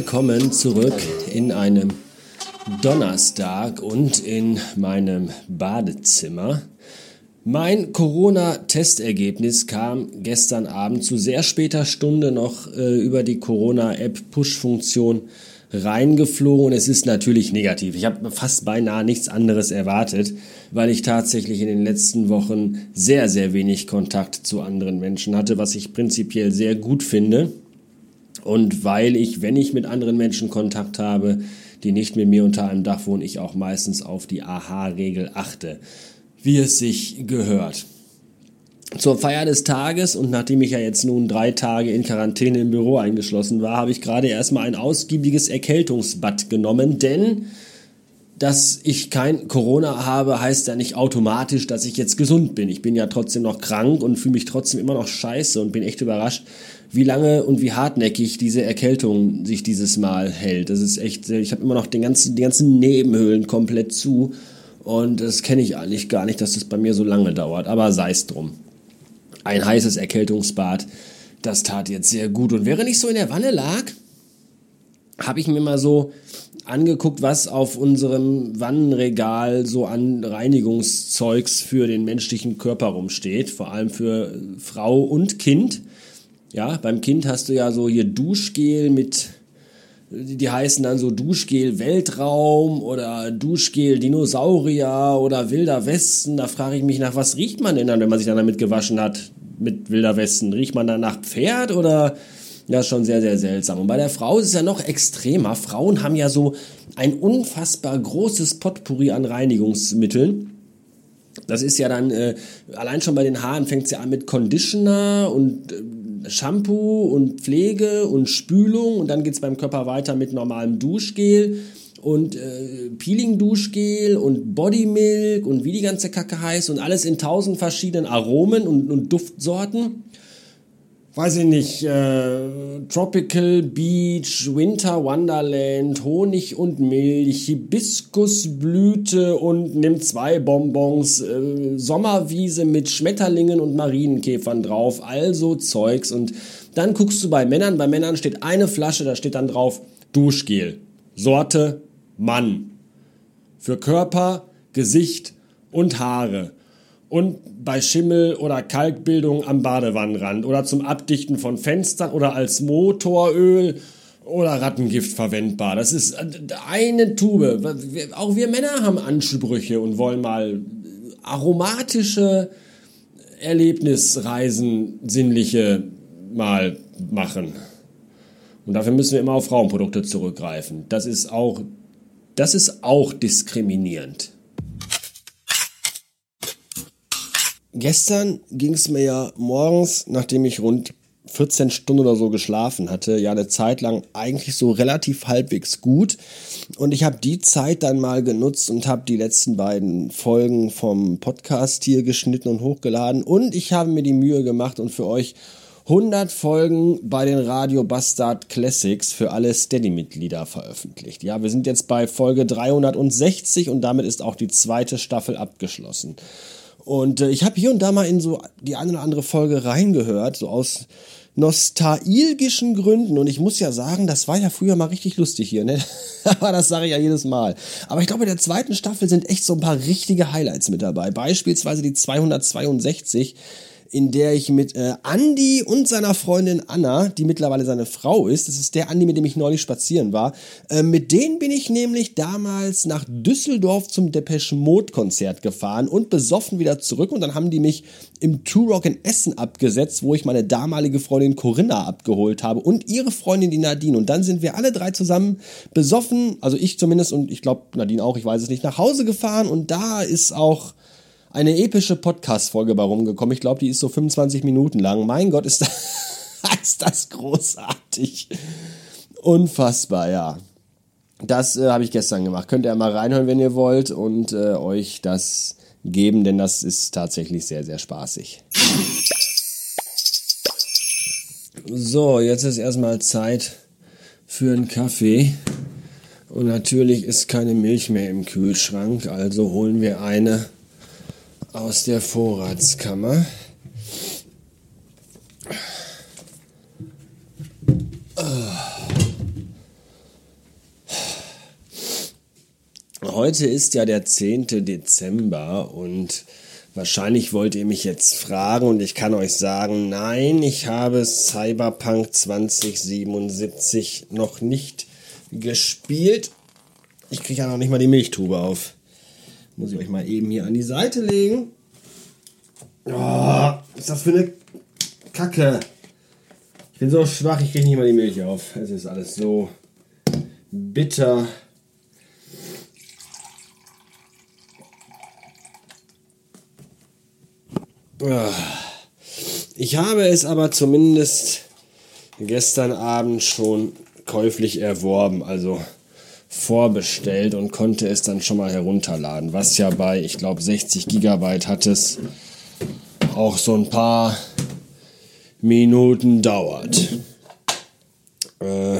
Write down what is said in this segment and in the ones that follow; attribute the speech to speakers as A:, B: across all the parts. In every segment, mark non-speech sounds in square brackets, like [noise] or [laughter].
A: Willkommen zurück in einem Donnerstag und in meinem Badezimmer. Mein Corona-Testergebnis kam gestern Abend zu sehr später Stunde noch äh, über die Corona-App Push-Funktion reingeflogen es ist natürlich negativ. Ich habe fast beinahe nichts anderes erwartet, weil ich tatsächlich in den letzten Wochen sehr, sehr wenig Kontakt zu anderen Menschen hatte, was ich prinzipiell sehr gut finde. Und weil ich, wenn ich mit anderen Menschen Kontakt habe, die nicht mit mir unter einem Dach wohnen, ich auch meistens auf die AHA-Regel achte, wie es sich gehört. Zur Feier des Tages und nachdem ich ja jetzt nun drei Tage in Quarantäne im Büro eingeschlossen war, habe ich gerade erstmal ein ausgiebiges Erkältungsbad genommen, denn dass ich kein Corona habe, heißt ja nicht automatisch, dass ich jetzt gesund bin. Ich bin ja trotzdem noch krank und fühle mich trotzdem immer noch scheiße und bin echt überrascht, wie lange und wie hartnäckig diese Erkältung sich dieses Mal hält. Das ist echt, ich habe immer noch den ganzen, die ganzen Nebenhöhlen komplett zu und das kenne ich eigentlich gar nicht, dass das bei mir so lange dauert, aber sei es drum. Ein heißes Erkältungsbad, das tat jetzt sehr gut und während ich so in der Wanne lag, habe ich mir mal so angeguckt, was auf unserem Wannenregal so an Reinigungszeugs für den menschlichen Körper rumsteht, vor allem für Frau und Kind. Ja, beim Kind hast du ja so hier Duschgel mit, die heißen dann so Duschgel Weltraum oder Duschgel Dinosaurier oder Wilder Westen. Da frage ich mich nach, was riecht man denn dann, wenn man sich dann damit gewaschen hat mit Wilder Westen? Riecht man dann nach Pferd oder ja, schon sehr, sehr seltsam. Und bei der Frau ist es ja noch extremer. Frauen haben ja so ein unfassbar großes Potpourri an Reinigungsmitteln. Das ist ja dann, äh, allein schon bei den Haaren fängt es ja an mit Conditioner und äh, Shampoo und Pflege und Spülung und dann geht es beim Körper weiter mit normalem Duschgel und äh, Peeling-Duschgel und Bodymilk und wie die ganze Kacke heißt und alles in tausend verschiedenen Aromen und, und Duftsorten weiß ich nicht, äh, Tropical Beach, Winter Wonderland, Honig und Milch, Hibiskusblüte und nimm zwei Bonbons, äh, Sommerwiese mit Schmetterlingen und Marienkäfern drauf, also Zeugs. Und dann guckst du bei Männern, bei Männern steht eine Flasche, da steht dann drauf Duschgel, Sorte Mann. Für Körper, Gesicht und Haare und bei Schimmel oder Kalkbildung am Badewannenrand oder zum Abdichten von Fenstern oder als Motoröl oder Rattengift verwendbar. Das ist eine Tube. Auch wir Männer haben Ansprüche und wollen mal aromatische Erlebnisreisen, sinnliche mal machen. Und dafür müssen wir immer auf Frauenprodukte zurückgreifen. Das ist auch, das ist auch diskriminierend. Gestern ging es mir ja morgens, nachdem ich rund 14 Stunden oder so geschlafen hatte, ja eine Zeit lang eigentlich so relativ halbwegs gut. Und ich habe die Zeit dann mal genutzt und habe die letzten beiden Folgen vom Podcast hier geschnitten und hochgeladen. Und ich habe mir die Mühe gemacht und für euch 100 Folgen bei den Radio Bastard Classics für alle Steady-Mitglieder veröffentlicht. Ja, wir sind jetzt bei Folge 360 und damit ist auch die zweite Staffel abgeschlossen. Und äh, ich habe hier und da mal in so die eine oder andere Folge reingehört, so aus nostalgischen Gründen. Und ich muss ja sagen, das war ja früher mal richtig lustig hier, ne? [laughs] Aber das sage ich ja jedes Mal. Aber ich glaube, in der zweiten Staffel sind echt so ein paar richtige Highlights mit dabei. Beispielsweise die 262 in der ich mit äh, Andy und seiner Freundin Anna, die mittlerweile seine Frau ist, das ist der Andy, mit dem ich neulich spazieren war, äh, mit denen bin ich nämlich damals nach Düsseldorf zum Depeche Mode Konzert gefahren und besoffen wieder zurück. Und dann haben die mich im Two Rock in Essen abgesetzt, wo ich meine damalige Freundin Corinna abgeholt habe und ihre Freundin die Nadine. Und dann sind wir alle drei zusammen besoffen, also ich zumindest und ich glaube Nadine auch, ich weiß es nicht, nach Hause gefahren. Und da ist auch eine epische Podcast-Folge bei rumgekommen. Ich glaube, die ist so 25 Minuten lang. Mein Gott, ist das, [laughs] ist das großartig. Unfassbar, ja. Das äh, habe ich gestern gemacht. Könnt ihr mal reinhören, wenn ihr wollt und äh, euch das geben, denn das ist tatsächlich sehr, sehr spaßig. So, jetzt ist erstmal Zeit für einen Kaffee. Und natürlich ist keine Milch mehr im Kühlschrank, also holen wir eine aus der Vorratskammer. Heute ist ja der 10. Dezember und wahrscheinlich wollt ihr mich jetzt fragen und ich kann euch sagen, nein, ich habe Cyberpunk 2077 noch nicht gespielt. Ich kriege ja noch nicht mal die Milchtube auf. Muss ich euch mal eben hier an die Seite legen. Oh, ist das für eine Kacke? Ich bin so schwach, ich kriege nicht mal die Milch auf. Es ist alles so bitter. Ah. Ich habe es aber zumindest gestern Abend schon käuflich erworben, also vorbestellt und konnte es dann schon mal herunterladen, was ja bei, ich glaube, 60 Gigabyte hat es auch so ein paar Minuten dauert. Äh,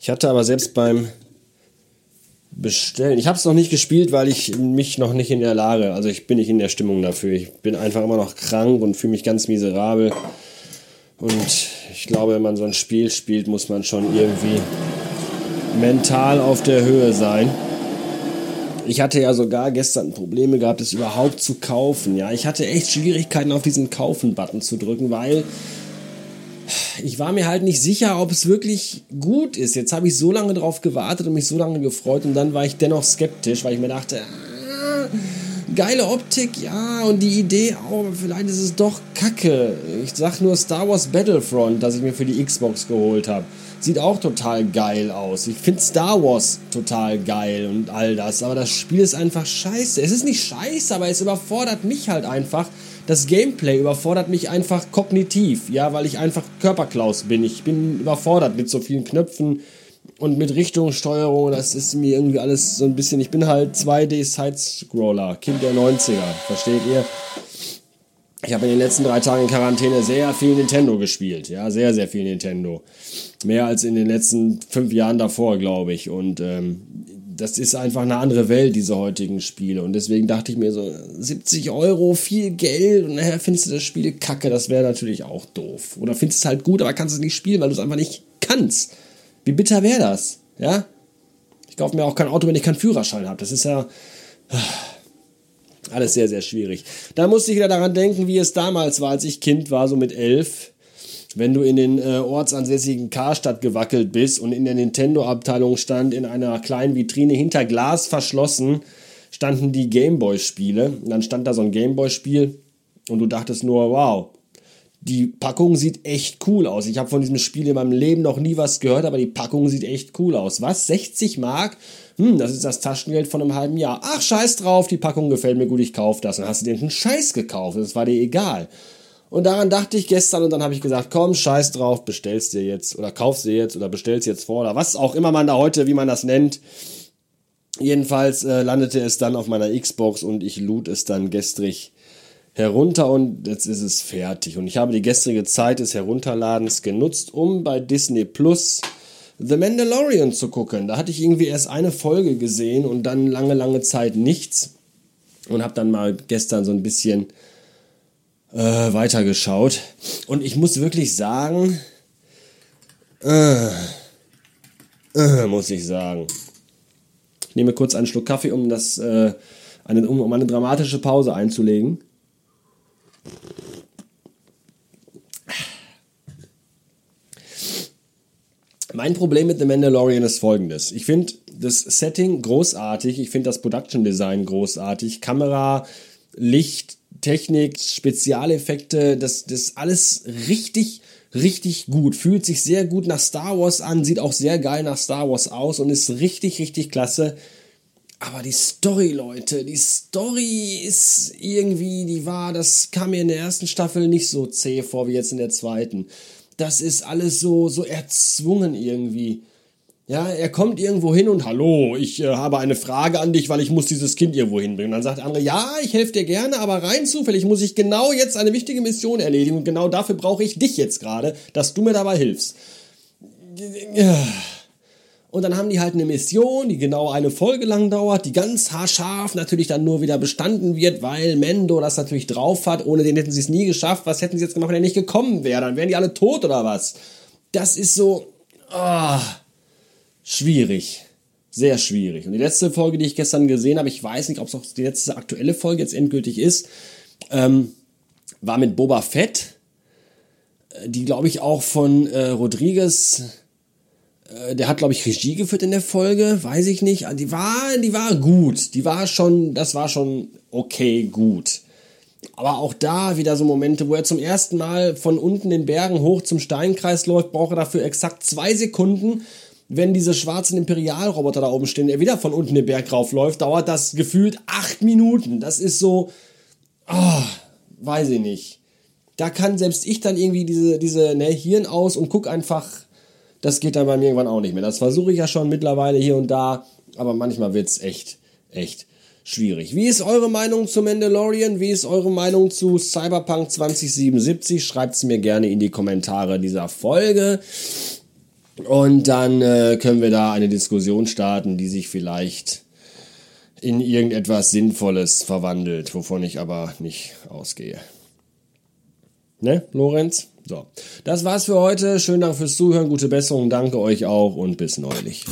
A: ich hatte aber selbst beim Bestellen, ich habe es noch nicht gespielt, weil ich mich noch nicht in der Lage, also ich bin nicht in der Stimmung dafür. Ich bin einfach immer noch krank und fühle mich ganz miserabel. Und ich glaube, wenn man so ein Spiel spielt, muss man schon irgendwie mental auf der Höhe sein. Ich hatte ja sogar gestern Probleme gehabt, es überhaupt zu kaufen. Ja, ich hatte echt Schwierigkeiten auf diesen Kaufen-Button zu drücken, weil ich war mir halt nicht sicher, ob es wirklich gut ist. Jetzt habe ich so lange drauf gewartet und mich so lange gefreut und dann war ich dennoch skeptisch, weil ich mir dachte, ah, geile Optik, ja, und die Idee, oh, vielleicht ist es doch kacke. Ich sag nur Star Wars Battlefront, das ich mir für die Xbox geholt habe. Sieht auch total geil aus. Ich finde Star Wars total geil und all das, aber das Spiel ist einfach scheiße. Es ist nicht scheiße, aber es überfordert mich halt einfach. Das Gameplay überfordert mich einfach kognitiv, ja, weil ich einfach Körperklaus bin. Ich bin überfordert mit so vielen Knöpfen und mit Richtungssteuerung. Das ist mir irgendwie alles so ein bisschen. Ich bin halt 2D-Side-Scroller, Kind der 90er, versteht ihr? Ich habe in den letzten drei Tagen in Quarantäne sehr viel Nintendo gespielt. Ja, sehr, sehr viel Nintendo. Mehr als in den letzten fünf Jahren davor, glaube ich. Und ähm, das ist einfach eine andere Welt, diese heutigen Spiele. Und deswegen dachte ich mir so, 70 Euro, viel Geld und nachher findest du das Spiel kacke, das wäre natürlich auch doof. Oder findest es halt gut, aber kannst es nicht spielen, weil du es einfach nicht kannst. Wie bitter wäre das? Ja? Ich kaufe mir auch kein Auto, wenn ich keinen Führerschein habe. Das ist ja. Alles sehr, sehr schwierig. Da musste ich wieder daran denken, wie es damals war, als ich Kind war, so mit elf. Wenn du in den äh, ortsansässigen Karstadt gewackelt bist und in der Nintendo-Abteilung stand in einer kleinen Vitrine hinter Glas verschlossen, standen die Gameboy-Spiele. Dann stand da so ein Gameboy-Spiel und du dachtest nur, wow, die Packung sieht echt cool aus. Ich habe von diesem Spiel in meinem Leben noch nie was gehört, aber die Packung sieht echt cool aus. Was? 60 Mark? Hm, das ist das Taschengeld von einem halben Jahr. Ach, scheiß drauf, die Packung gefällt mir gut, ich kauf das. Dann hast du dir einen Scheiß gekauft, das war dir egal. Und daran dachte ich gestern und dann habe ich gesagt, komm, scheiß drauf, bestellst dir jetzt oder kaufst dir jetzt oder bestellst jetzt vor oder was auch immer man da heute, wie man das nennt. Jedenfalls äh, landete es dann auf meiner Xbox und ich lud es dann gestrig herunter und jetzt ist es fertig. Und ich habe die gestrige Zeit des Herunterladens genutzt, um bei Disney Plus The Mandalorian zu gucken. Da hatte ich irgendwie erst eine Folge gesehen und dann lange, lange Zeit nichts. Und habe dann mal gestern so ein bisschen äh, weitergeschaut. Und ich muss wirklich sagen, äh, äh, muss ich sagen. Ich nehme kurz einen Schluck Kaffee, um das, äh, eine, um, um eine dramatische Pause einzulegen. Mein Problem mit The Mandalorian ist folgendes. Ich finde das Setting großartig, ich finde das Production Design großartig, Kamera, Licht, Technik, Spezialeffekte, das, das alles richtig, richtig gut. Fühlt sich sehr gut nach Star Wars an, sieht auch sehr geil nach Star Wars aus und ist richtig, richtig klasse. Aber die Story, Leute, die Story ist irgendwie, die war, das kam mir in der ersten Staffel nicht so zäh vor wie jetzt in der zweiten. Das ist alles so, so erzwungen irgendwie. Ja, er kommt irgendwo hin und hallo, ich äh, habe eine Frage an dich, weil ich muss dieses Kind irgendwo hinbringen. Dann sagt der andere, ja, ich helfe dir gerne, aber rein zufällig muss ich genau jetzt eine wichtige Mission erledigen und genau dafür brauche ich dich jetzt gerade, dass du mir dabei hilfst. Ja. Und dann haben die halt eine Mission, die genau eine Folge lang dauert, die ganz haarscharf natürlich dann nur wieder bestanden wird, weil Mendo das natürlich drauf hat. Ohne den hätten sie es nie geschafft. Was hätten sie jetzt gemacht, wenn er nicht gekommen wäre? Dann wären die alle tot oder was? Das ist so oh, schwierig. Sehr schwierig. Und die letzte Folge, die ich gestern gesehen habe, ich weiß nicht, ob es auch die letzte aktuelle Folge jetzt endgültig ist, ähm, war mit Boba Fett, äh, die glaube ich auch von äh, Rodriguez, der hat glaube ich Regie geführt in der Folge, weiß ich nicht. Die war, die war gut, die war schon, das war schon okay gut. Aber auch da wieder so Momente, wo er zum ersten Mal von unten den Bergen hoch zum Steinkreis läuft, braucht er dafür exakt zwei Sekunden. Wenn diese schwarzen Imperialroboter da oben stehen, er wieder von unten den Berg raufläuft, dauert das gefühlt acht Minuten. Das ist so, oh, weiß ich nicht. Da kann selbst ich dann irgendwie diese, diese ne, Hirn aus und guck einfach, das geht dann bei mir irgendwann auch nicht mehr. Das versuche ich ja schon mittlerweile hier und da, aber manchmal wird's echt, echt schwierig. Wie ist eure Meinung zu Mandalorian? Wie ist eure Meinung zu Cyberpunk 2077? Schreibt es mir gerne in die Kommentare dieser Folge. Und dann äh, können wir da eine Diskussion starten, die sich vielleicht in irgendetwas Sinnvolles verwandelt, wovon ich aber nicht ausgehe. Ne, Lorenz? So, das war's für heute. Schönen Dank fürs Zuhören, gute Besserung, danke euch auch und bis neulich.